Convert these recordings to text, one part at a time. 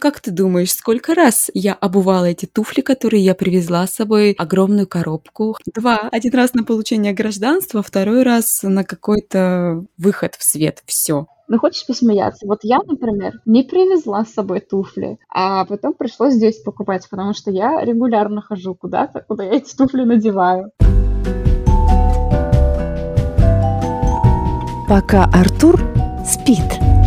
Как ты думаешь, сколько раз я обувала эти туфли, которые я привезла с собой, огромную коробку? Два. Один раз на получение гражданства, второй раз на какой-то выход в свет. Все. Ну, хочешь посмеяться? Вот я, например, не привезла с собой туфли, а потом пришлось здесь покупать, потому что я регулярно хожу куда-то, куда я эти туфли надеваю. Пока Артур спит.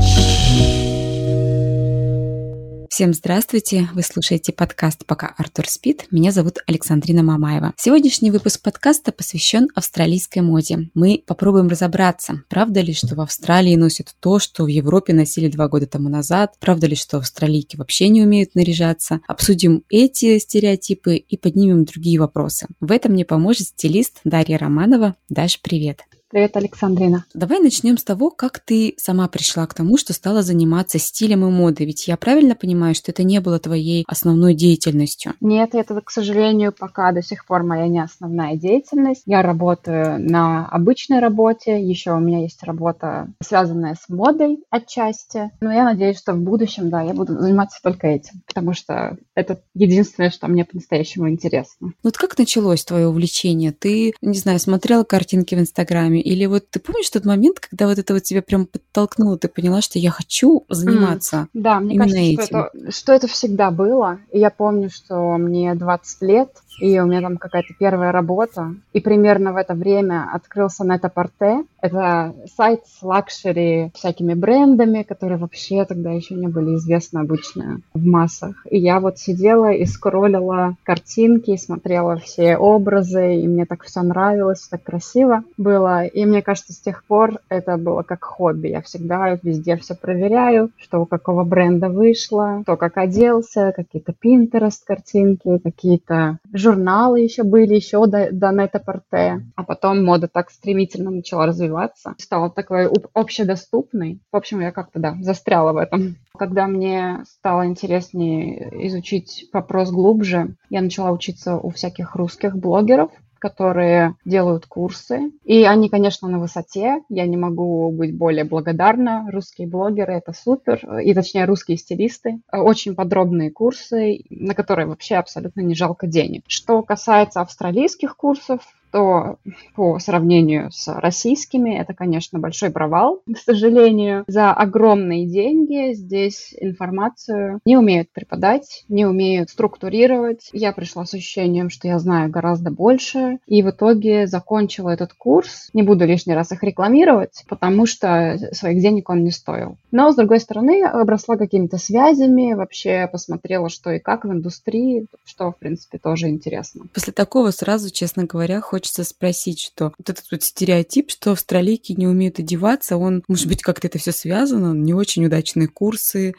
Всем здравствуйте! Вы слушаете подкаст «Пока Артур спит». Меня зовут Александрина Мамаева. Сегодняшний выпуск подкаста посвящен австралийской моде. Мы попробуем разобраться, правда ли, что в Австралии носят то, что в Европе носили два года тому назад, правда ли, что австралийки вообще не умеют наряжаться. Обсудим эти стереотипы и поднимем другие вопросы. В этом мне поможет стилист Дарья Романова. Даш, привет! Привет, Александрина. Давай начнем с того, как ты сама пришла к тому, что стала заниматься стилем и модой. Ведь я правильно понимаю, что это не было твоей основной деятельностью? Нет, это, к сожалению, пока до сих пор моя не основная деятельность. Я работаю на обычной работе. Еще у меня есть работа, связанная с модой отчасти. Но я надеюсь, что в будущем, да, я буду заниматься только этим, потому что это единственное, что мне по-настоящему интересно. Вот как началось твое увлечение? Ты, не знаю, смотрела картинки в Инстаграме или вот ты помнишь тот момент, когда вот это вот тебя прям подтолкнуло, ты поняла, что я хочу заниматься мм. Да, мне кажется, этим. Что, это, что это всегда было. И я помню, что мне 20 лет, и у меня там какая-то первая работа. И примерно в это время открылся Net-a-Porter. Это сайт с luxury всякими брендами, которые вообще тогда еще не были известны обычно в массах. И я вот сидела и скроллила картинки, смотрела все образы, и мне так все нравилось, так красиво было. И мне кажется, с тех пор это было как хобби. Я всегда везде все проверяю, что у какого бренда вышло, кто как оделся, какие-то Pinterest картинки, какие-то журналы еще были, еще до, до Нета-Порте. А потом мода так стремительно начала развиваться, стала такой общедоступной. В общем, я как-то, да, застряла в этом. Когда мне стало интереснее изучить вопрос глубже, я начала учиться у всяких русских блогеров, которые делают курсы. И они, конечно, на высоте. Я не могу быть более благодарна. Русские блогеры — это супер. И, точнее, русские стилисты. Очень подробные курсы, на которые вообще абсолютно не жалко денег. Что касается австралийских курсов, то по сравнению с российскими это, конечно, большой провал. К сожалению, за огромные деньги здесь информацию не умеют преподать, не умеют структурировать. Я пришла с ощущением, что я знаю гораздо больше, и в итоге закончила этот курс. Не буду лишний раз их рекламировать, потому что своих денег он не стоил. Но, с другой стороны, обросла какими-то связями, вообще посмотрела, что и как в индустрии, что, в принципе, тоже интересно. После такого сразу, честно говоря, хоть хочется спросить, что вот этот вот стереотип, что австралийки не умеют одеваться, он, может быть, как-то это все связано, не очень удачные курсы.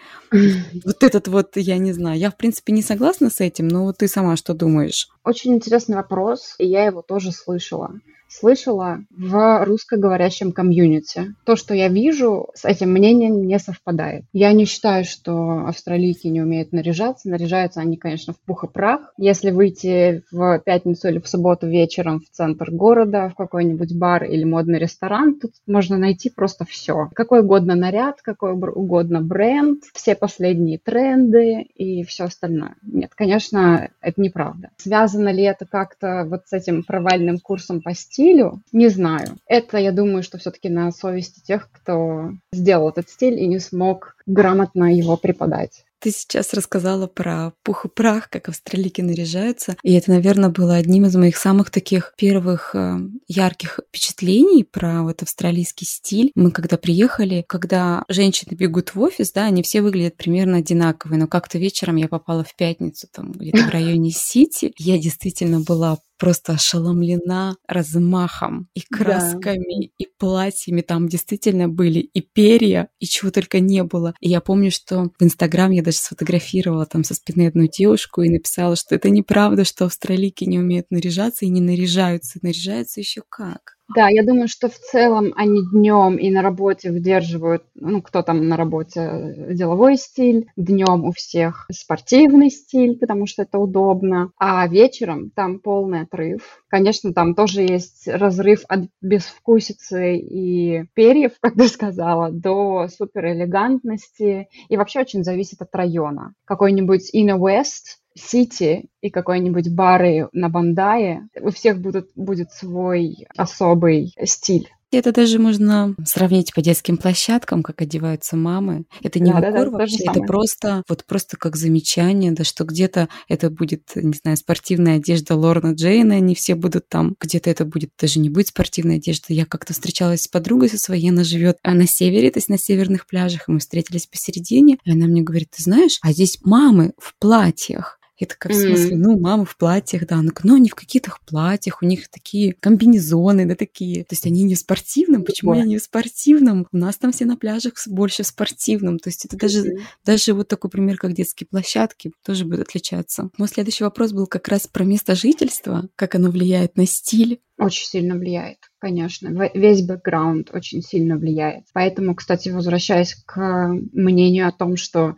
Вот этот вот, я не знаю, я, в принципе, не согласна с этим, но вот ты сама что думаешь? Очень интересный вопрос, и я его тоже слышала слышала в русскоговорящем комьюнити. То, что я вижу, с этим мнением не совпадает. Я не считаю, что австралийки не умеют наряжаться. Наряжаются они, конечно, в пух и прах. Если выйти в пятницу или в субботу вечером в центр города, в какой-нибудь бар или модный ресторан, тут можно найти просто все. Какой угодно наряд, какой угодно бренд, все последние тренды и все остальное. Нет, конечно, это неправда. Связано ли это как-то вот с этим провальным курсом по стилю, не знаю. Это, я думаю, что все-таки на совести тех, кто сделал этот стиль и не смог грамотно его преподать. Ты сейчас рассказала про пух и прах, как австралийки наряжаются. И это, наверное, было одним из моих самых таких первых э, ярких впечатлений про вот австралийский стиль. Мы когда приехали, когда женщины бегут в офис, да, они все выглядят примерно одинаковые. Но как-то вечером я попала в пятницу, там где-то в районе Сити. Я действительно была просто ошеломлена размахом и красками, да. и платьями. Там действительно были и перья, и чего только не было. И я помню, что в Инстаграм я даже сфотографировала там со спины одну девушку и написала, что это неправда, что австралийки не умеют наряжаться и не наряжаются. Наряжаются еще как. Да, я думаю, что в целом они днем и на работе выдерживают, ну, кто там на работе, э, деловой стиль, днем у всех спортивный стиль, потому что это удобно, а вечером там полный отрыв. Конечно, там тоже есть разрыв от безвкусицы и перьев, как ты сказала, до суперэлегантности, и вообще очень зависит от района. Какой-нибудь Inner West, Сити и какой-нибудь бары на Бандае, у всех будут, будет свой особый стиль. Это даже можно сравнить по детским площадкам, как одеваются мамы. Это не да, укор да, да, вообще, это просто вот просто как замечание, да, что где-то это будет, не знаю, спортивная одежда Лорна Джейна, они все будут там, где-то это будет даже не будет спортивная одежда. Я как-то встречалась с подругой со своей, она живет на севере, то есть на северных пляжах, и мы встретились посередине, и она мне говорит, ты знаешь, а здесь мамы в платьях. Я такая, в смысле, ну, мама в платьях, да. Ну, но они в каких-то платьях, у них такие комбинезоны, да, такие. То есть они не в спортивном. Почему они не в спортивном? У нас там все на пляжах больше в спортивном. То есть это даже, даже вот такой пример, как детские площадки, тоже будет отличаться. Мой следующий вопрос был как раз про место жительства, как оно влияет на стиль. Очень сильно влияет, конечно. Весь бэкграунд очень сильно влияет. Поэтому, кстати, возвращаясь к мнению о том, что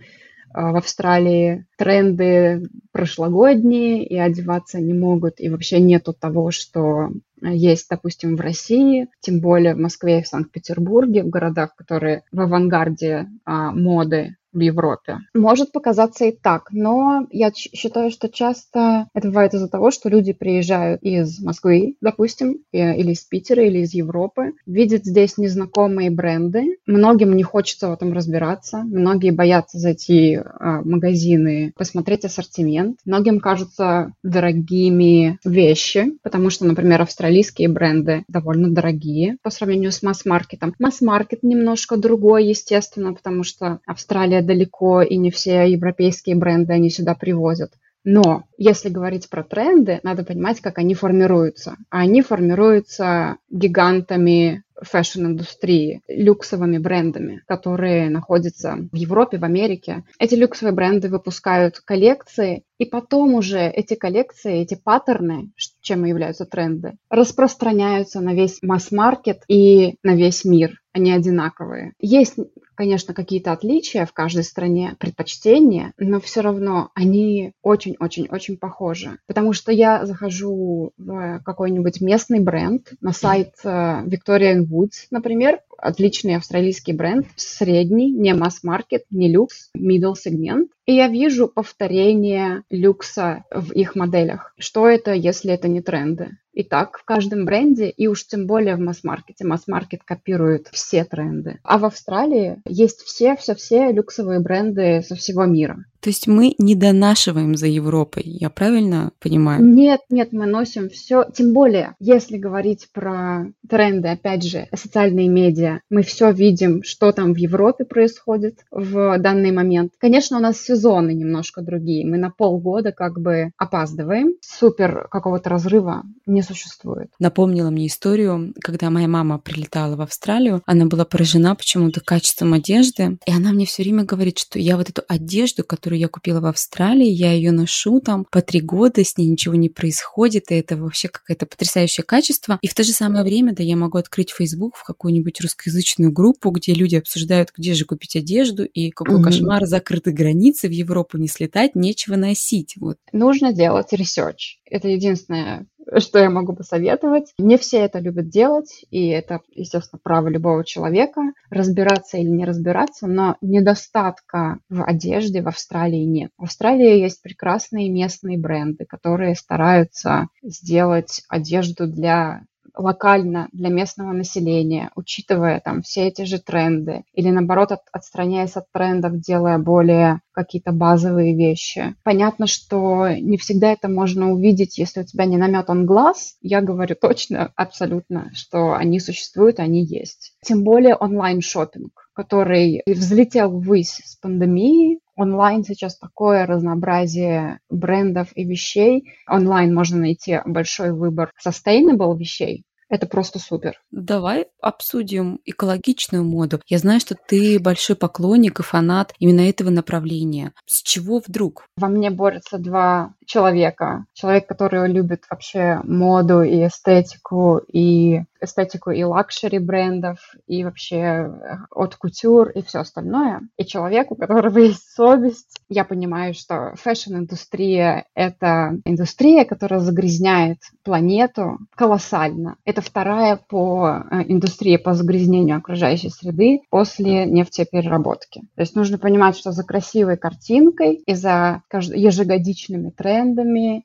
в Австралии. Тренды прошлогодние и одеваться не могут, и вообще нету того, что есть, допустим, в России, тем более в Москве и в Санкт-Петербурге, в городах, которые в авангарде а, моды в Европе. Может показаться и так, но я считаю, что часто это бывает из-за того, что люди приезжают из Москвы, допустим, или из Питера, или из Европы, видят здесь незнакомые бренды. Многим не хочется в этом разбираться, многие боятся зайти а, в магазины, посмотреть ассортимент. Многим кажутся дорогими вещи, потому что, например, австралийские бренды довольно дорогие по сравнению с масс-маркетом. Масс-маркет немножко другой, естественно, потому что Австралия далеко, и не все европейские бренды они сюда привозят. Но если говорить про тренды, надо понимать, как они формируются. А они формируются гигантами fashion-индустрии, люксовыми брендами, которые находятся в Европе, в Америке. Эти люксовые бренды выпускают коллекции, и потом уже эти коллекции, эти паттерны, чем являются тренды, распространяются на весь масс-маркет и на весь мир. Они одинаковые. Есть конечно, какие-то отличия в каждой стране, предпочтения, но все равно они очень-очень-очень похожи. Потому что я захожу в какой-нибудь местный бренд, на сайт uh, Victorian Woods, например, отличный австралийский бренд, средний, не масс-маркет, не люкс, middle сегмент. И я вижу повторение люкса в их моделях. Что это, если это не тренды? И так в каждом бренде, и уж тем более в масс-маркете. Масс-маркет копирует все тренды. А в Австралии есть все-все-все люксовые бренды со всего мира. То есть мы не донашиваем за Европой, я правильно понимаю? Нет, нет, мы носим все. Тем более, если говорить про тренды, опять же, социальные медиа, мы все видим, что там в Европе происходит в данный момент. Конечно, у нас сезоны немножко другие. Мы на полгода как бы опаздываем. Супер какого-то разрыва не существует. Напомнила мне историю, когда моя мама прилетала в Австралию, она была поражена почему-то качеством одежды, и она мне все время говорит, что я вот эту одежду, которую которую я купила в Австралии, я ее ношу там по три года, с ней ничего не происходит, и это вообще какое-то потрясающее качество. И в то же самое время, да, я могу открыть Facebook в какую-нибудь русскоязычную группу, где люди обсуждают, где же купить одежду, и какой mm-hmm. кошмар, закрыты границы, в Европу не слетать, нечего носить. Вот. Нужно делать research. Это единственное что я могу посоветовать. Не все это любят делать, и это, естественно, право любого человека разбираться или не разбираться, но недостатка в одежде в Австралии нет. В Австралии есть прекрасные местные бренды, которые стараются сделать одежду для локально для местного населения, учитывая там все эти же тренды, или наоборот от, отстраняясь от трендов, делая более какие-то базовые вещи. Понятно, что не всегда это можно увидеть, если у тебя не наметан глаз. Я говорю точно, абсолютно, что они существуют, они есть. Тем более онлайн-шопинг, который взлетел ввысь с пандемией, онлайн сейчас такое разнообразие брендов и вещей. Онлайн можно найти большой выбор sustainable вещей, это просто супер. Давай обсудим экологичную моду. Я знаю, что ты большой поклонник и фанат именно этого направления. С чего вдруг? Во мне борются два человека, человек, который любит вообще моду и эстетику, и эстетику и luxury брендов, и вообще э, от кутюр и все остальное. И человек, у которого есть совесть. Я понимаю, что fashion-индустрия — это индустрия, которая загрязняет планету колоссально. Это вторая по э, индустрии по загрязнению окружающей среды после нефтепереработки. То есть нужно понимать, что за красивой картинкой и за ежегодичными трендами,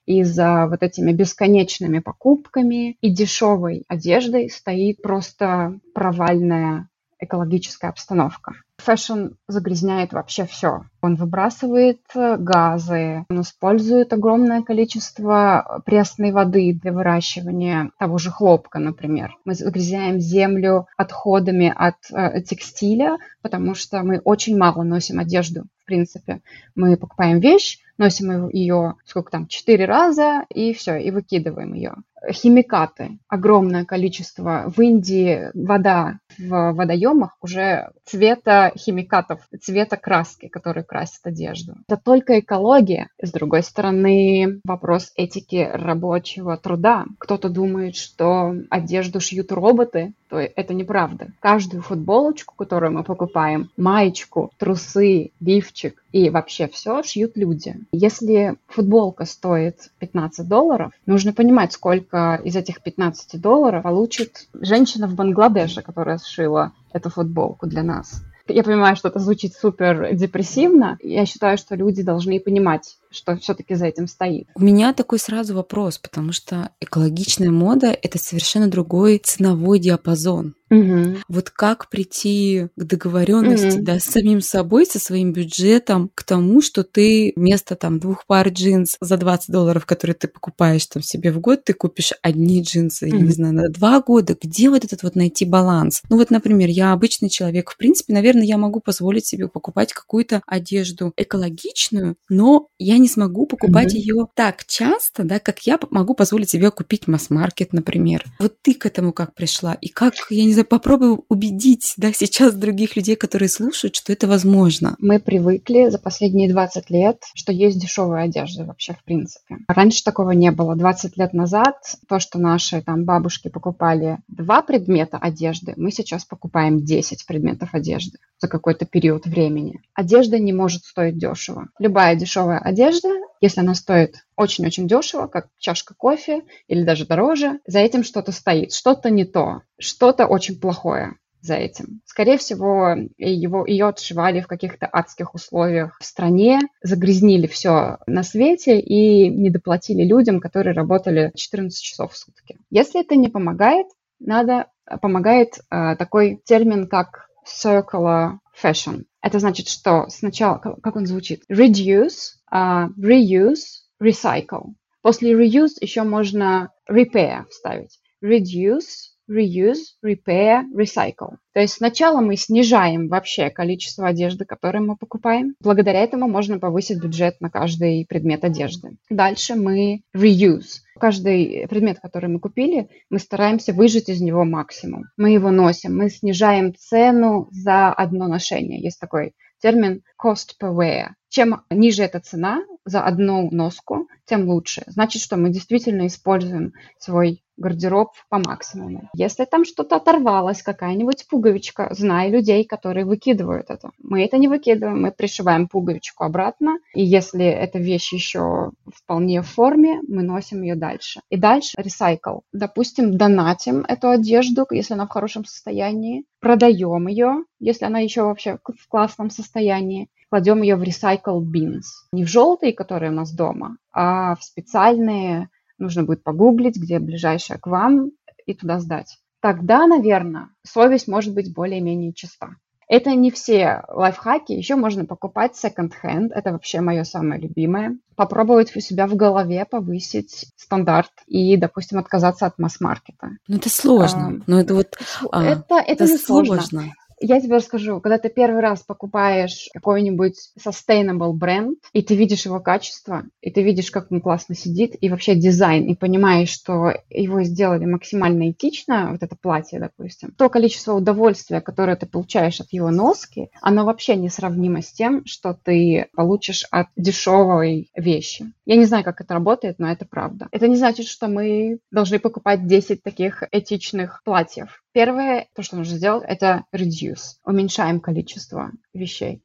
и за вот этими бесконечными покупками и дешевой одеждой стоит просто провальная экологическая обстановка. Fashion загрязняет вообще все. Он выбрасывает э, газы, он использует огромное количество пресной воды для выращивания того же хлопка, например. Мы загрязняем землю отходами от э, текстиля, потому что мы очень мало носим одежду, в принципе. Мы покупаем вещь, носим ее, сколько там, четыре раза, и все, и выкидываем ее. Химикаты. Огромное количество. В Индии вода в водоемах уже цвета химикатов, цвета краски, которые красят одежду. Это только экология. С другой стороны, вопрос этики рабочего труда. Кто-то думает, что одежду шьют роботы, то это неправда. Каждую футболочку, которую мы покупаем, маечку, трусы, лифчик и вообще все шьют люди. Если футболка стоит 15 долларов, нужно понимать, сколько из этих 15 долларов получит женщина в Бангладеше, которая сшила эту футболку для нас. Я понимаю, что это звучит супер депрессивно. Я считаю, что люди должны понимать, что все-таки за этим стоит. У меня такой сразу вопрос, потому что экологичная мода — это совершенно другой ценовой диапазон. Угу. Вот как прийти к договоренности угу. да, с самим собой, со своим бюджетом, к тому, что ты вместо там двух пар джинс за 20 долларов, которые ты покупаешь там себе в год, ты купишь одни джинсы, угу. я не знаю, на два года. Где вот этот вот найти баланс? Ну вот, например, я обычный человек, в принципе, наверное, я могу позволить себе покупать какую-то одежду экологичную, но я не смогу покупать угу. ее так часто, да, как я могу позволить себе купить масс-маркет, например. Вот ты к этому как пришла? И как, я не знаю, попробую убедить, да, сейчас других людей, которые слушают, что это возможно? Мы привыкли за последние 20 лет, что есть дешевая одежда вообще в принципе. Раньше такого не было. 20 лет назад то, что наши там бабушки покупали два предмета одежды, мы сейчас покупаем 10 предметов одежды за какой-то период времени. Одежда не может стоить дешево. Любая дешевая одежда, если она стоит очень-очень дешево, как чашка кофе или даже дороже, за этим что-то стоит, что-то не то, что-то очень плохое за этим. Скорее всего, его, ее отшивали в каких-то адских условиях в стране, загрязнили все на свете и не доплатили людям, которые работали 14 часов в сутки. Если это не помогает, надо помогает э, такой термин, как circular fashion. Это значит, что сначала, как он звучит? Reduce, uh, reuse, recycle. После reuse еще можно repair вставить. Reduce, reuse, repair, recycle. То есть сначала мы снижаем вообще количество одежды, которую мы покупаем. Благодаря этому можно повысить бюджет на каждый предмет одежды. Дальше мы reuse. Каждый предмет, который мы купили, мы стараемся выжать из него максимум. Мы его носим, мы снижаем цену за одно ношение. Есть такой термин cost per wear. Чем ниже эта цена за одну носку, тем лучше. Значит, что мы действительно используем свой гардероб по максимуму. Если там что-то оторвалось, какая-нибудь пуговичка, знай людей, которые выкидывают это. Мы это не выкидываем, мы пришиваем пуговичку обратно, и если эта вещь еще вполне в форме, мы носим ее дальше. И дальше ресайкл. Допустим, донатим эту одежду, если она в хорошем состоянии, продаем ее, если она еще вообще в классном состоянии, кладем ее в recycle bins. Не в желтые, которые у нас дома, а в специальные, нужно будет погуглить, где ближайшая к вам, и туда сдать. Тогда, наверное, совесть может быть более-менее чиста. Это не все лайфхаки, еще можно покупать second-hand, это вообще мое самое любимое. Попробовать у себя в голове повысить стандарт и, допустим, отказаться от масс-маркета. Ну это сложно, а, но это вот... Это, а, это, это не сложно. сложно. Я тебе расскажу, когда ты первый раз покупаешь какой-нибудь sustainable бренд, и ты видишь его качество, и ты видишь, как он классно сидит, и вообще дизайн, и понимаешь, что его сделали максимально этично, вот это платье, допустим, то количество удовольствия, которое ты получаешь от его носки, оно вообще несравнимо с тем, что ты получишь от дешевой вещи. Я не знаю, как это работает, но это правда. Это не значит, что мы должны покупать 10 таких этичных платьев. Первое, то, что нужно сделать, это reduce. Уменьшаем количество вещей.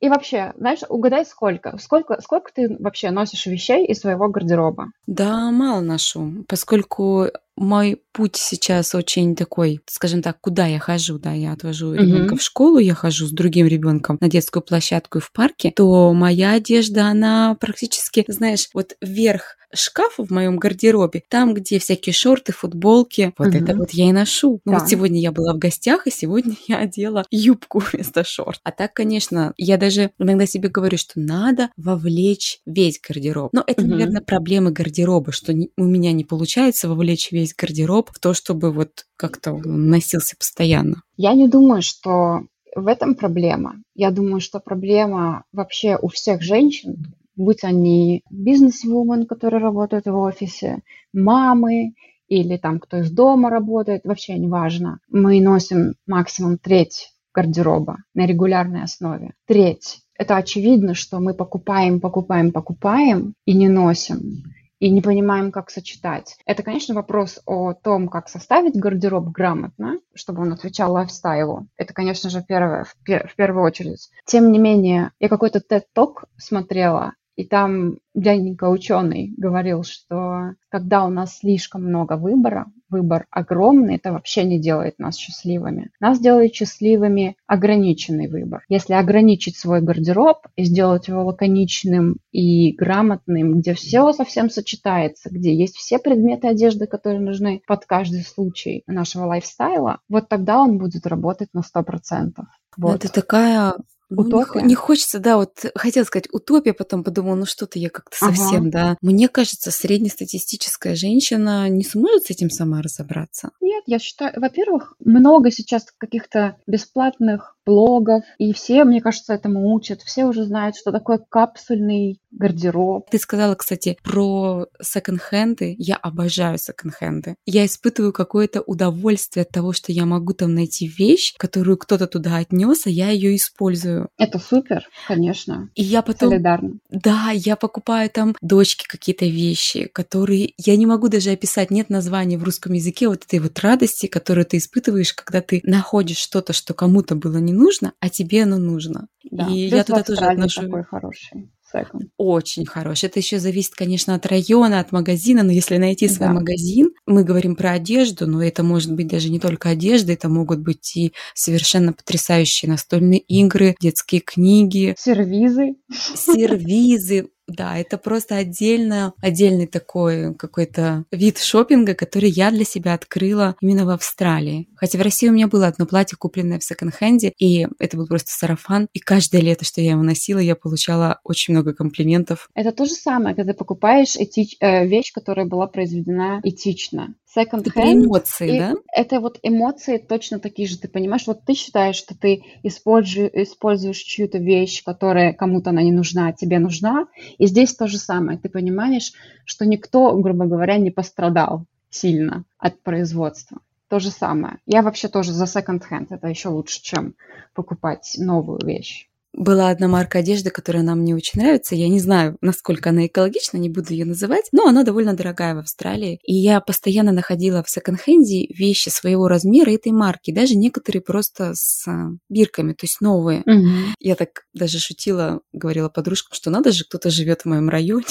И вообще, знаешь, угадай сколько? Сколько, сколько ты вообще носишь вещей из своего гардероба? Да, мало ношу, поскольку мой путь сейчас очень такой, скажем так, куда я хожу, да, я отвожу ребенка mm-hmm. в школу, я хожу с другим ребенком на детскую площадку и в парке, то моя одежда, она практически, знаешь, вот вверх шкафа в моем гардеробе, там, где всякие шорты, футболки, вот mm-hmm. это вот я и ношу. Ну да. вот сегодня я была в гостях, и сегодня я одела юбку вместо шорт. А так, конечно, я даже иногда себе говорю, что надо вовлечь весь гардероб. Но это, mm-hmm. наверное, проблемы гардероба, что не, у меня не получается вовлечь весь гардероб в то, чтобы вот как-то носился постоянно. Я не думаю, что в этом проблема. Я думаю, что проблема вообще у всех женщин, будь они бизнес-вумен, которые работают в офисе, мамы или там кто из дома работает, вообще не важно. Мы носим максимум треть гардероба на регулярной основе. Треть. Это очевидно, что мы покупаем, покупаем, покупаем и не носим и не понимаем, как сочетать. Это, конечно, вопрос о том, как составить гардероб грамотно, чтобы он отвечал лайфстайлу. Это, конечно же, первое, в, пер- в первую очередь. Тем не менее, я какой-то TED-ток смотрела, и там дяденька ученый говорил, что когда у нас слишком много выбора, выбор огромный, это вообще не делает нас счастливыми. Нас делает счастливыми ограниченный выбор. Если ограничить свой гардероб и сделать его лаконичным и грамотным, где все совсем сочетается, где есть все предметы одежды, которые нужны под каждый случай нашего лайфстайла, вот тогда он будет работать на 100%. Вот. Это такая ну, утопия. Не, не хочется, да, вот хотела сказать утопия, потом подумала, ну что-то я как-то совсем, ага. да. Мне кажется, среднестатистическая женщина не сможет с этим сама разобраться. Нет, я считаю, во-первых, много сейчас каких-то бесплатных блогов, и все, мне кажется, этому учат. Все уже знают, что такое капсульный гардероб. Ты сказала, кстати, про секонд-хенды. Я обожаю секонд-хенды. Я испытываю какое-то удовольствие от того, что я могу там найти вещь, которую кто-то туда отнес, а я ее использую. Это супер, конечно. И я потом... Солидарно. Да, я покупаю там дочке какие-то вещи, которые я не могу даже описать. Нет названия в русском языке вот этой вот радости, которую ты испытываешь, когда ты находишь что-то, что кому-то было не нужно, а тебе оно нужно. Да. И Плюс я туда тоже отношу. такой хороший. Second. Очень хороший. Это еще зависит, конечно, от района, от магазина, но если найти свой да. магазин, мы говорим про одежду, но это может быть даже не только одежда, это могут быть и совершенно потрясающие настольные игры, детские книги. Сервизы. Сервизы, да, это просто отдельно, отдельный такой какой-то вид шопинга, который я для себя открыла именно в Австралии. Хотя в России у меня было одно платье, купленное в секонд-хенде, и это был просто сарафан. И каждое лето, что я его носила, я получала очень много комплиментов. Это то же самое, когда ты покупаешь этич... э, вещь, которая была произведена этично second hand. эмоции, да? Это вот эмоции точно такие же. Ты понимаешь, вот ты считаешь, что ты используешь, используешь чью-то вещь, которая кому-то она не нужна, а тебе нужна. И здесь то же самое. Ты понимаешь, что никто, грубо говоря, не пострадал сильно от производства. То же самое. Я вообще тоже за second hand. Это еще лучше, чем покупать новую вещь была одна марка одежды, которая нам не очень нравится. Я не знаю, насколько она экологична, не буду ее называть, но она довольно дорогая в Австралии. И я постоянно находила в секонд-хенде вещи своего размера этой марки, даже некоторые просто с а, бирками, то есть новые. Угу. Я так даже шутила, говорила подружкам, что надо же, кто-то живет в моем районе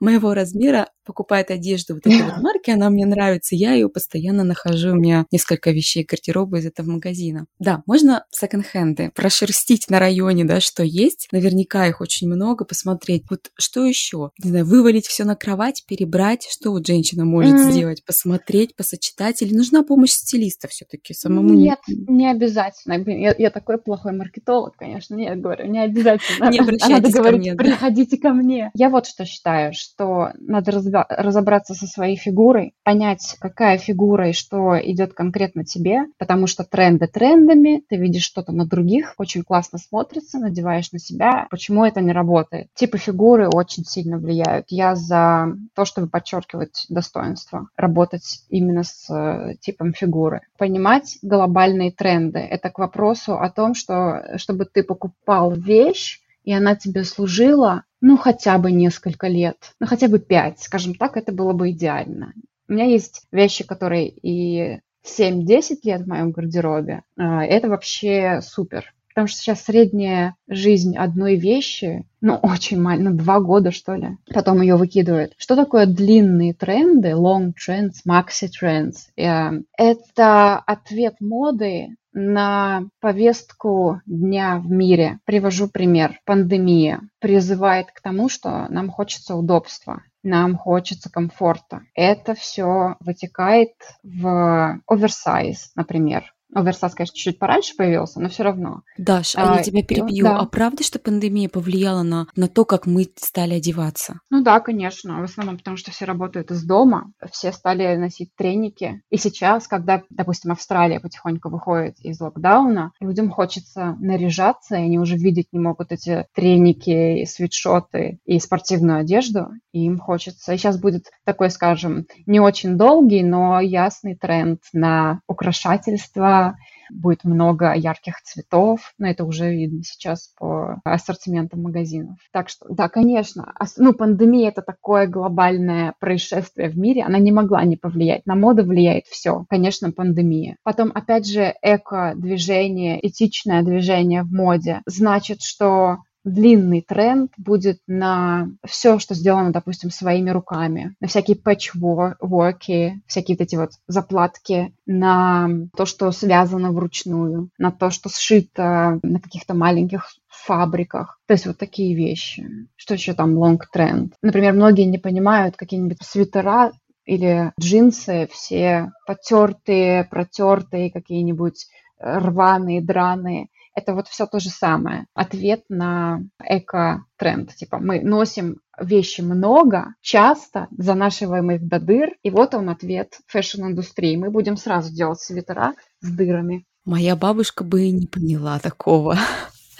моего размера, покупает одежду вот этой вот марки, она мне нравится, я ее постоянно нахожу, у меня несколько вещей гардероба из этого магазина. Да, можно секонд-хенды прошерстить на районе, да, что есть. Наверняка их очень много, посмотреть. Вот что еще? Не знаю, вывалить все на кровать, перебрать. Что вот женщина может mm-hmm. сделать? Посмотреть, посочетать? Или нужна помощь стилиста все-таки самому? Нет, не обязательно. Я, я такой плохой маркетолог, конечно. Нет, говорю, не обязательно. Не обращайтесь Надо говорить, ко мне, приходите ко мне. Я вот что считаю, что надо разобраться со своей фигурой, понять, какая фигура и что идет конкретно тебе, потому что тренды трендами, ты видишь что-то на других, очень классно смотрится, надеваешь на себя, почему это не работает. Типы фигуры очень сильно влияют. Я за то, чтобы подчеркивать достоинство, работать именно с э, типом фигуры. Понимать глобальные тренды. Это к вопросу о том, что чтобы ты покупал вещь, и она тебе служила, ну, хотя бы несколько лет, ну, хотя бы пять, скажем так, это было бы идеально. У меня есть вещи, которые и 7-10 лет в моем гардеробе. А, это вообще супер. Потому что сейчас средняя жизнь одной вещи, ну, очень маленькая, ну, два года, что ли. Потом ее выкидывают. Что такое длинные тренды, long trends, maxi trends? Э, это ответ моды на повестку дня в мире. Привожу пример. Пандемия призывает к тому, что нам хочется удобства нам хочется комфорта. Это все вытекает в оверсайз, например. Оверсас, конечно, чуть-чуть пораньше появился, но все равно. Даш, а, а я тебя перебью. Да. А правда, что пандемия повлияла на, на то, как мы стали одеваться? Ну да, конечно. В основном потому, что все работают из дома. Все стали носить треники. И сейчас, когда, допустим, Австралия потихоньку выходит из локдауна, людям хочется наряжаться, и они уже видеть не могут эти треники, и свитшоты и спортивную одежду. И им хочется... Сейчас будет такой, скажем, не очень долгий, но ясный тренд на украшательство, будет много ярких цветов, но это уже видно сейчас по ассортиментам магазинов. Так что, да, конечно, ну, пандемия – это такое глобальное происшествие в мире, она не могла не повлиять. На моду влияет все, конечно, пандемия. Потом, опять же, эко-движение, этичное движение в моде значит, что длинный тренд будет на все, что сделано, допустим, своими руками, на всякие пэтчворки, всякие вот эти вот заплатки, на то, что связано вручную, на то, что сшито на каких-то маленьких фабриках. То есть вот такие вещи. Что еще там long тренд? Например, многие не понимают какие-нибудь свитера или джинсы все потертые, протертые, какие-нибудь рваные, драные это вот все то же самое. Ответ на эко-тренд. Типа мы носим вещи много, часто, занашиваем их до дыр, и вот он ответ fashion-индустрии. Мы будем сразу делать свитера с дырами. Моя бабушка бы и не поняла такого.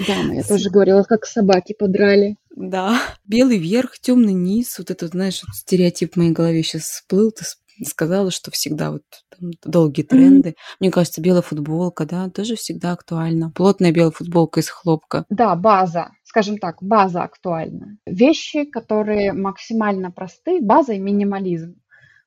Да, я тоже говорила, как собаки подрали. Да, белый верх, темный низ, вот этот, знаешь, вот стереотип в моей голове сейчас всплыл, ты сказала, что всегда вот там, долгие тренды. Mm-hmm. Мне кажется, белая футболка, да, тоже всегда актуальна. Плотная белая футболка из хлопка. Да, база, скажем так, база актуальна. Вещи, которые максимально просты, база и минимализм.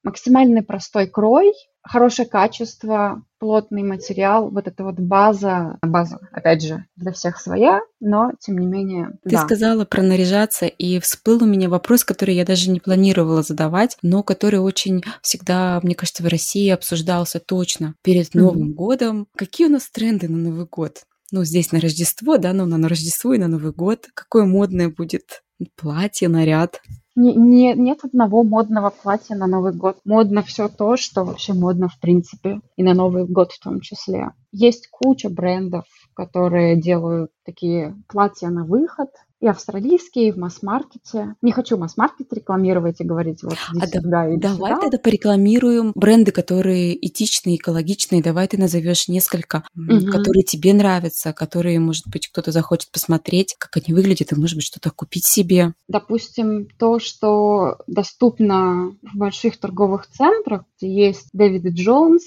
Максимально простой крой, хорошее качество, плотный материал, вот эта вот база, база, опять же, для всех своя, но тем не менее. Ты да. сказала про наряжаться, и всплыл у меня вопрос, который я даже не планировала задавать, но который очень всегда, мне кажется, в России обсуждался точно перед Новым mm-hmm. годом. Какие у нас тренды на Новый год? Ну, здесь на Рождество, да, но на Рождество и на Новый год. Какое модное будет платье, наряд? Не, не, нет одного модного платья на Новый год. Модно все то, что вообще модно в принципе, и на Новый год в том числе. Есть куча брендов, которые делают такие платья на выход, и австралийские, и в масс-маркете. Не хочу масс-маркет рекламировать и говорить вот а сюда, да, Давай сюда. тогда порекламируем бренды, которые этичные, экологичные. Давай ты назовешь несколько, угу. которые тебе нравятся, которые, может быть, кто-то захочет посмотреть, как они выглядят, и, может быть, что-то купить себе. Допустим, то, что доступно в больших торговых центрах, где есть Дэвид Джонс,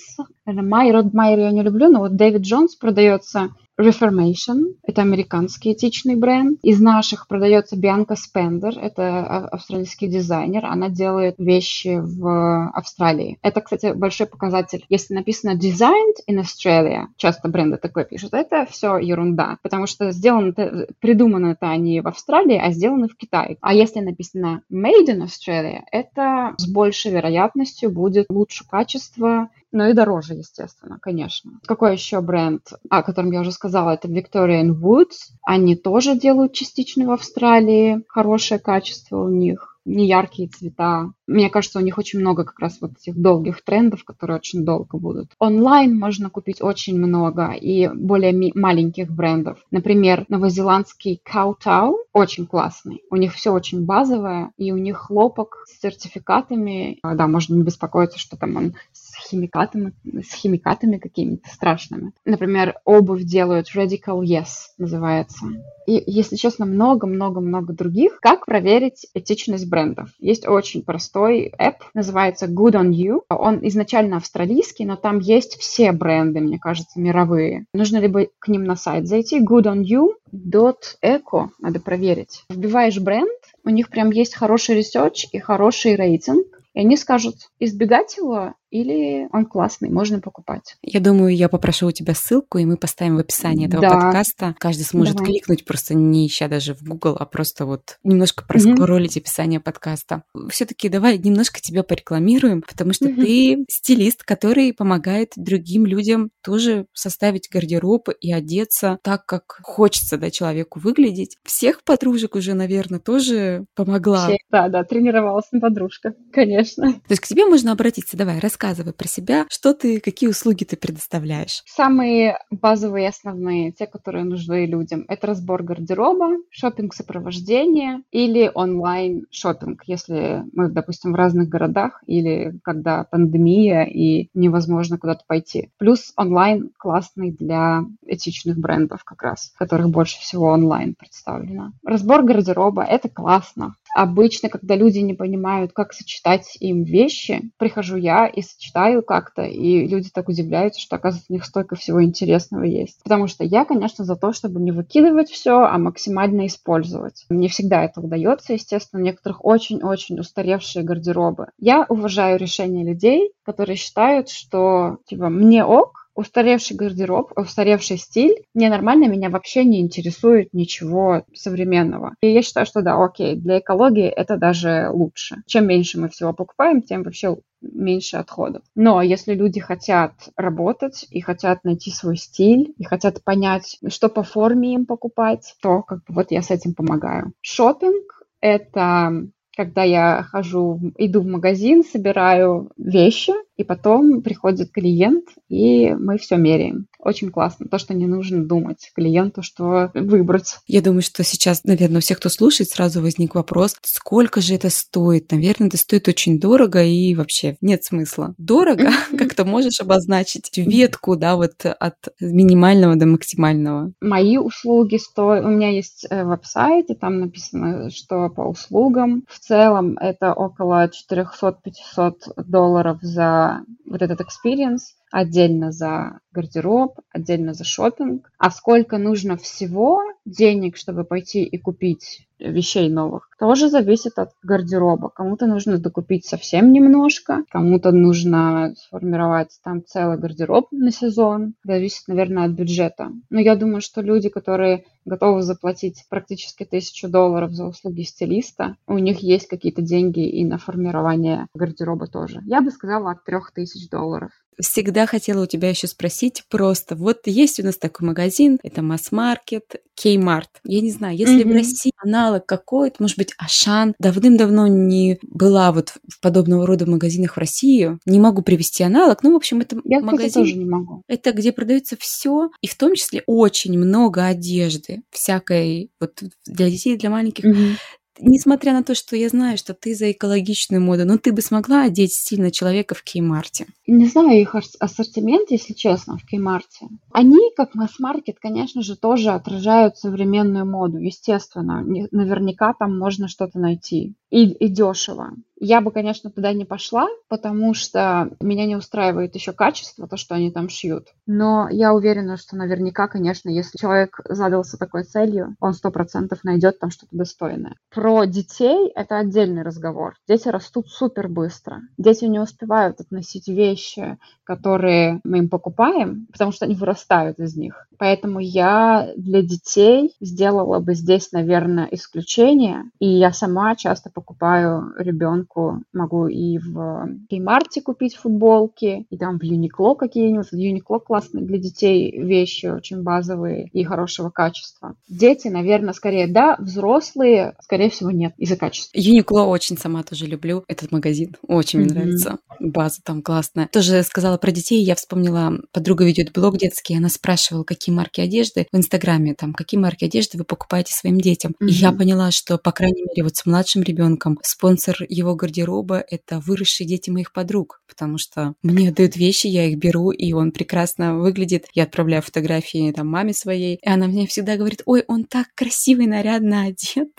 Майер, Майер я не люблю, но вот Дэвид Джонс продается Reformation, это американский этичный бренд. Из наших продается Bianca Spender, это австралийский дизайнер. Она делает вещи в Австралии. Это, кстати, большой показатель. Если написано Designed in Australia, часто бренды такое пишут, это все ерунда, потому что сделано, придумано это не в Австралии, а сделано в Китае. А если написано Made in Australia, это с большей вероятностью будет лучше качество, но и дороже, естественно, конечно. Какой еще бренд, о котором я уже сказала, это Victorian Woods. Они тоже делают частично в Австралии. Хорошее качество у них. неяркие цвета. Мне кажется, у них очень много как раз вот этих долгих трендов, которые очень долго будут. Онлайн можно купить очень много и более маленьких брендов. Например, новозеландский Kowtow очень классный. У них все очень базовое, и у них хлопок с сертификатами. Да, можно не беспокоиться, что там он с химикатами, с химикатами какими-то страшными. Например, обувь делают Radical Yes называется. И, если честно, много-много-много других. Как проверить этичность брендов? Есть очень простой app, называется Good on You. Он изначально австралийский, но там есть все бренды, мне кажется, мировые. Нужно либо к ним на сайт зайти, goodonyou.eco, надо проверить. Вбиваешь бренд, у них прям есть хороший research и хороший рейтинг, и они скажут, избегать его или он классный, можно покупать. Я думаю, я попрошу у тебя ссылку, и мы поставим в описании этого да. подкаста. Каждый сможет Давай. кликнуть, просто не ища даже в Google, а просто вот немножко проскроллить mm-hmm. описание подкаста. Все-таки давай немножко тебя порекламируем, потому что mm-hmm. ты стилист, который помогает другим людям тоже составить гардероб и одеться так, как хочется да, человеку выглядеть. Всех подружек уже, наверное, тоже помогла. Да, да, тренировалась подружка, конечно. То есть к тебе можно обратиться. Давай, рассказывай рассказывай про себя, что ты, какие услуги ты предоставляешь. Самые базовые и основные, те, которые нужны людям, это разбор гардероба, шопинг сопровождение или онлайн шопинг, если мы, допустим, в разных городах или когда пандемия и невозможно куда-то пойти. Плюс онлайн классный для этичных брендов как раз, которых больше всего онлайн представлено. Разбор гардероба — это классно. Обычно, когда люди не понимают, как сочетать им вещи, прихожу я и сочетаю как-то, и люди так удивляются, что, оказывается, у них столько всего интересного есть. Потому что я, конечно, за то, чтобы не выкидывать все, а максимально использовать. Не всегда это удается, естественно, у некоторых очень-очень устаревшие гардеробы. Я уважаю решения людей, которые считают, что, типа, мне ок, устаревший гардероб, устаревший стиль, мне нормально, меня вообще не интересует ничего современного. И я считаю, что да, окей, для экологии это даже лучше. Чем меньше мы всего покупаем, тем вообще меньше отходов. Но если люди хотят работать и хотят найти свой стиль, и хотят понять, что по форме им покупать, то как бы вот я с этим помогаю. Шопинг — это когда я хожу, иду в магазин, собираю вещи, и потом приходит клиент, и мы все меряем. Очень классно. То, что не нужно думать клиенту, что выбрать. Я думаю, что сейчас, наверное, у всех, кто слушает, сразу возник вопрос, сколько же это стоит? Наверное, это стоит очень дорого и вообще нет смысла. Дорого, как то можешь обозначить ветку, да, вот от минимального до максимального? Мои услуги стоят... У меня есть э, веб-сайт, и там написано, что по услугам. В целом это около 400-500 долларов за вот этот experience, отдельно за гардероб, отдельно за шопинг. А сколько нужно всего денег, чтобы пойти и купить вещей новых, тоже зависит от гардероба. Кому-то нужно докупить совсем немножко, кому-то нужно сформировать там целый гардероб на сезон. Зависит, наверное, от бюджета. Но я думаю, что люди, которые готовы заплатить практически тысячу долларов за услуги стилиста, у них есть какие-то деньги и на формирование гардероба тоже. Я бы сказала от трех тысяч долларов. Всегда хотела у тебя еще спросить просто. Вот есть у нас такой магазин, это масс-маркет, Kmart. Я не знаю, если mm-hmm. в России аналог какой-то, может быть, Ашан, давным-давно не была вот в подобного рода магазинах в России, не могу привести аналог, ну, в общем, это Я, магазин. тоже не могу. Это где продается все, и в том числе очень много одежды, всякой вот для детей, для маленьких. Mm-hmm несмотря на то, что я знаю, что ты за экологичную моду, но ты бы смогла одеть стильно человека в Кеймарте? Не знаю их ассортимент, если честно, в Кеймарте. Они, как масс-маркет, конечно же, тоже отражают современную моду, естественно. Наверняка там можно что-то найти. И, и дешево. Я бы, конечно, туда не пошла, потому что меня не устраивает еще качество, то, что они там шьют. Но я уверена, что наверняка, конечно, если человек задался такой целью, он сто процентов найдет там что-то достойное. Про детей это отдельный разговор. Дети растут супер быстро. Дети не успевают относить вещи, которые мы им покупаем, потому что они вырастают из них. Поэтому я для детей сделала бы здесь, наверное, исключение. И я сама часто покупаю ребенку ребенку могу и в Кеймарте купить футболки, и там в Юникло какие-нибудь. Юникло классные для детей вещи, очень базовые и хорошего качества. Дети, наверное, скорее да, взрослые, скорее всего, нет, из-за качества. Юникло очень сама тоже люблю, этот магазин, очень mm-hmm. мне нравится. База там классная. Тоже сказала про детей, я вспомнила, подруга ведет блог детский, она спрашивала, какие марки одежды в Инстаграме, там, какие марки одежды вы покупаете своим детям. Mm-hmm. И я поняла, что, по крайней мере, вот с младшим ребенком спонсор его гардероба — это выросшие дети моих подруг, потому что мне дают вещи, я их беру, и он прекрасно выглядит. Я отправляю фотографии там маме своей, и она мне всегда говорит, ой, он так красивый, нарядно одет.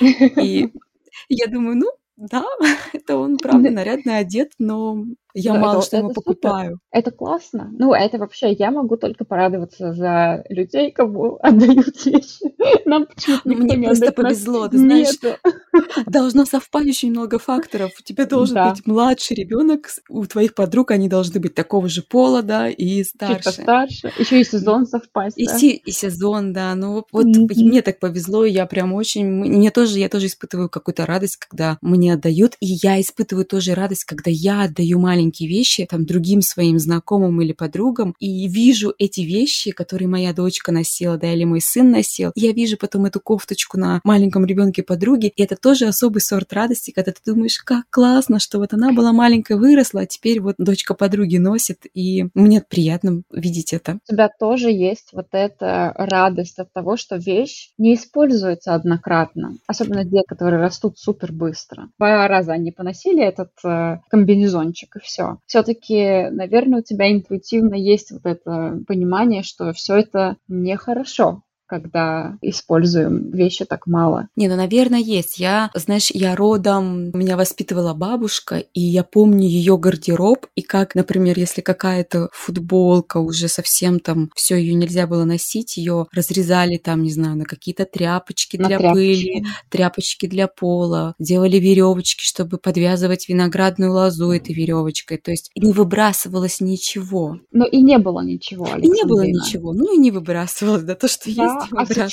И я думаю, ну, да, это он, правда, нарядно одет, но я да, мало это, что ему покупаю. Это классно. Ну, это вообще, я могу только порадоваться за людей, кому отдают вещи. Нам почему-то ну, Мне просто повезло, нас... ты знаешь, Нету. должно совпасть очень много факторов. У тебя должен да. быть младший ребенок, у твоих подруг они должны быть такого же пола, да, и старше. Чуть старше. Еще и сезон совпасть. И, да? си- и сезон, да. Ну вот mm-hmm. мне так повезло, я прям очень, мне тоже, я тоже испытываю какую-то радость, когда мне отдают, и я испытываю тоже радость, когда я отдаю маленький маленькие вещи там другим своим знакомым или подругам, и вижу эти вещи, которые моя дочка носила, да, или мой сын носил, я вижу потом эту кофточку на маленьком ребенке подруги, и это тоже особый сорт радости, когда ты думаешь, как классно, что вот она была маленькая, выросла, а теперь вот дочка подруги носит, и мне приятно видеть это. У тебя тоже есть вот эта радость от того, что вещь не используется однократно, особенно те, которые растут супер быстро. Два раза они поносили этот э, комбинезончик, и все. Все-таки, наверное, у тебя интуитивно есть вот это понимание, что все это нехорошо когда используем вещи так мало. Не, ну, наверное, есть. Я, знаешь, я родом, меня воспитывала бабушка, и я помню ее гардероб, и как, например, если какая-то футболка уже совсем там, все ее нельзя было носить, ее разрезали там, не знаю, на какие-то тряпочки на для тряпочки. пыли, тряпочки для пола, делали веревочки, чтобы подвязывать виноградную лозу этой веревочкой. То есть не выбрасывалось ничего. Но и не было ничего, И не было ничего. Ну и не выбрасывалось, да, то, что да. есть а сейчас,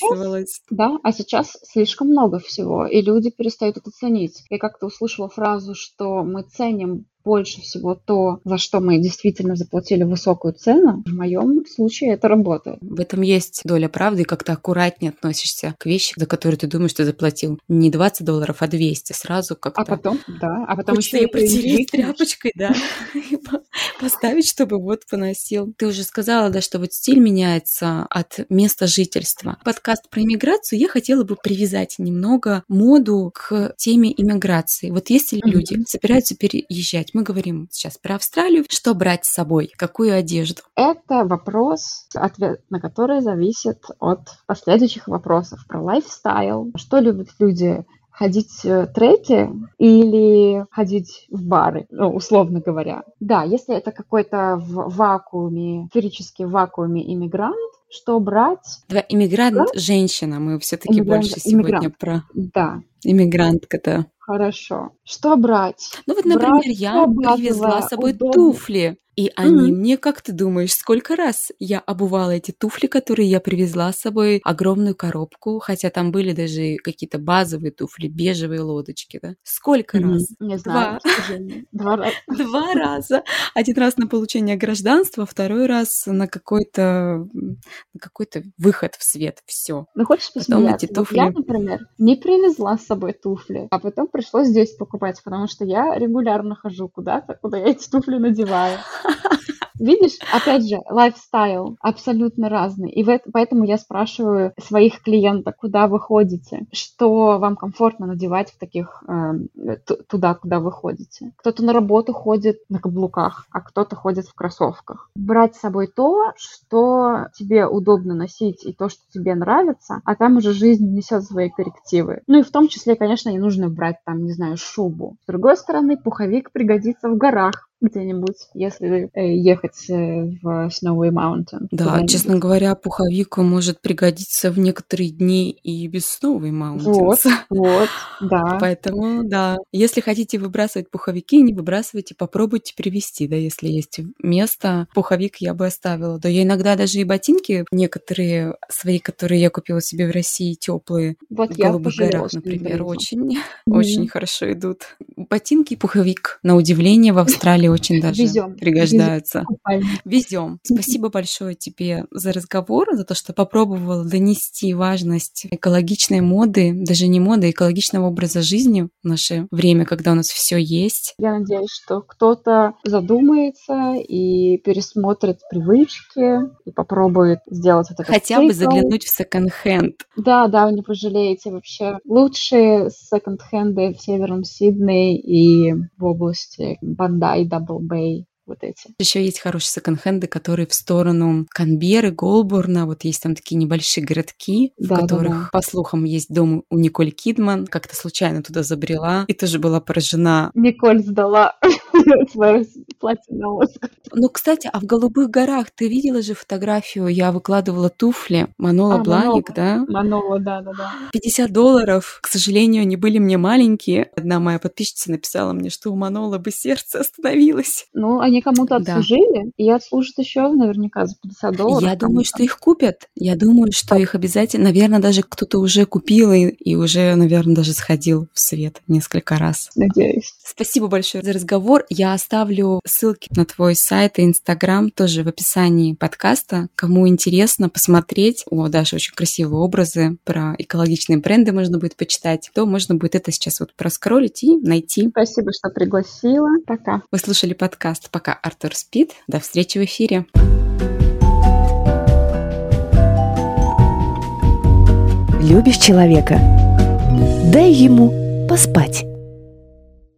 да, а сейчас слишком много всего, и люди перестают это ценить. Я как-то услышала фразу, что мы ценим больше всего то, за что мы действительно заплатили высокую цену, в моем случае это работает. В этом есть доля правды, и как-то аккуратнее относишься к вещи, за которые ты думаешь, ты заплатил не 20 долларов, а 200 сразу как-то. А потом, да, а потом еще и протереть тряпочкой, да, поставить, чтобы вот поносил. Ты уже сказала, да, что вот стиль меняется от места жительства. Подкаст про иммиграцию я хотела бы привязать немного моду к теме иммиграции. Вот если люди собираются переезжать, мы говорим сейчас про Австралию. Что брать с собой? Какую одежду? Это вопрос, ответ на который зависит от последующих вопросов про лайфстайл. Что любят люди ходить э, треки или ходить в бары, ну, условно говоря. Да, если это какой-то в вакууме, сферический вакууме иммигрант, что брать? Два иммигрант, да? женщина, мы все-таки больше сегодня иммигрант. про... Да. Иммигрантка, да. Хорошо. Что брать? Ну вот, например, брать я привезла с собой удобно. туфли. И они mm-hmm. мне, как ты думаешь, сколько раз я обувала эти туфли, которые я привезла с собой, огромную коробку, хотя там были даже какие-то базовые туфли, бежевые лодочки, да? Сколько mm-hmm. раз? Не знаю. Два. раза. Два раза. Один раз на получение гражданства, второй раз на какой-то на какой-то выход в свет. Все. Ну хочешь? Эти туфли... Я, например, не привезла с собой туфли, а потом пришлось здесь покупать, потому что я регулярно хожу куда-то, куда я эти туфли надеваю. Видишь, опять же, лайфстайл абсолютно разный. И поэтому я спрашиваю своих клиентов, куда вы ходите, что вам комфортно надевать в таких э, туда, куда вы ходите. Кто-то на работу ходит на каблуках, а кто-то ходит в кроссовках. Брать с собой то, что тебе удобно носить и то, что тебе нравится, а там уже жизнь несет свои коррективы. Ну и в том числе, конечно, не нужно брать там, не знаю, шубу. С другой стороны, пуховик пригодится в горах, где-нибудь, если э, ехать э, в Snowy Mountain. Да, честно говоря, пуховик может пригодиться в некоторые дни и без Snowy Mountain. Вот, вот, да. Поэтому, да, если хотите выбрасывать пуховики, не выбрасывайте, попробуйте привезти, да, если есть место. Пуховик я бы оставила. Да, я иногда даже и ботинки некоторые свои, которые я купила себе в России, теплые, вот в голубых горах, например, очень, mm-hmm. очень хорошо идут. ботинки, пуховик. На удивление в Австралии очень даже Везем. пригождаются. Везем. Спасибо большое тебе за разговор, за то, что попробовала донести важность экологичной моды, даже не моды, а экологичного образа жизни в наше время, когда у нас все есть. Я надеюсь, что кто-то задумается и пересмотрит привычки и попробует сделать вот это. Хотя бы заглянуть в секонд-хенд. Да, да, вы не пожалеете вообще. Лучшие секонд-хенды в Северном Сиднее и в области Bondi, Double Bay вот эти. Еще есть хорошие секонд-хенды, которые в сторону Канберы, Голбурна. Вот есть там такие небольшие городки, да, в которых, да, да. по слухам, есть дом у Николь Кидман. Как-то случайно туда забрела и тоже была поражена. Николь сдала свое платье на Оскар. Ну, кстати, а в Голубых горах ты видела же фотографию? Я выкладывала туфли Манола а, Бланик, да? Манола, да, да, да. 50 долларов. К сожалению, они были мне маленькие. Одна моя подписчица написала мне, что у Манола бы сердце остановилось. Ну, они кому-то отслужили, да. и отслужат еще наверняка за 50 долларов. Я думаю, что их купят. Я думаю, что их обязательно, наверное, даже кто-то уже купил и, и уже, наверное, даже сходил в свет несколько раз. Надеюсь. Спасибо большое за разговор. Я оставлю ссылки на твой сайт и Инстаграм тоже в описании подкаста. Кому интересно посмотреть, о, даже очень красивые образы про экологичные бренды можно будет почитать, то можно будет это сейчас вот проскролить и найти. Спасибо, что пригласила. Пока. Вы слушали подкаст «Пока Артур спит». До встречи в эфире. Любишь человека? Дай ему поспать.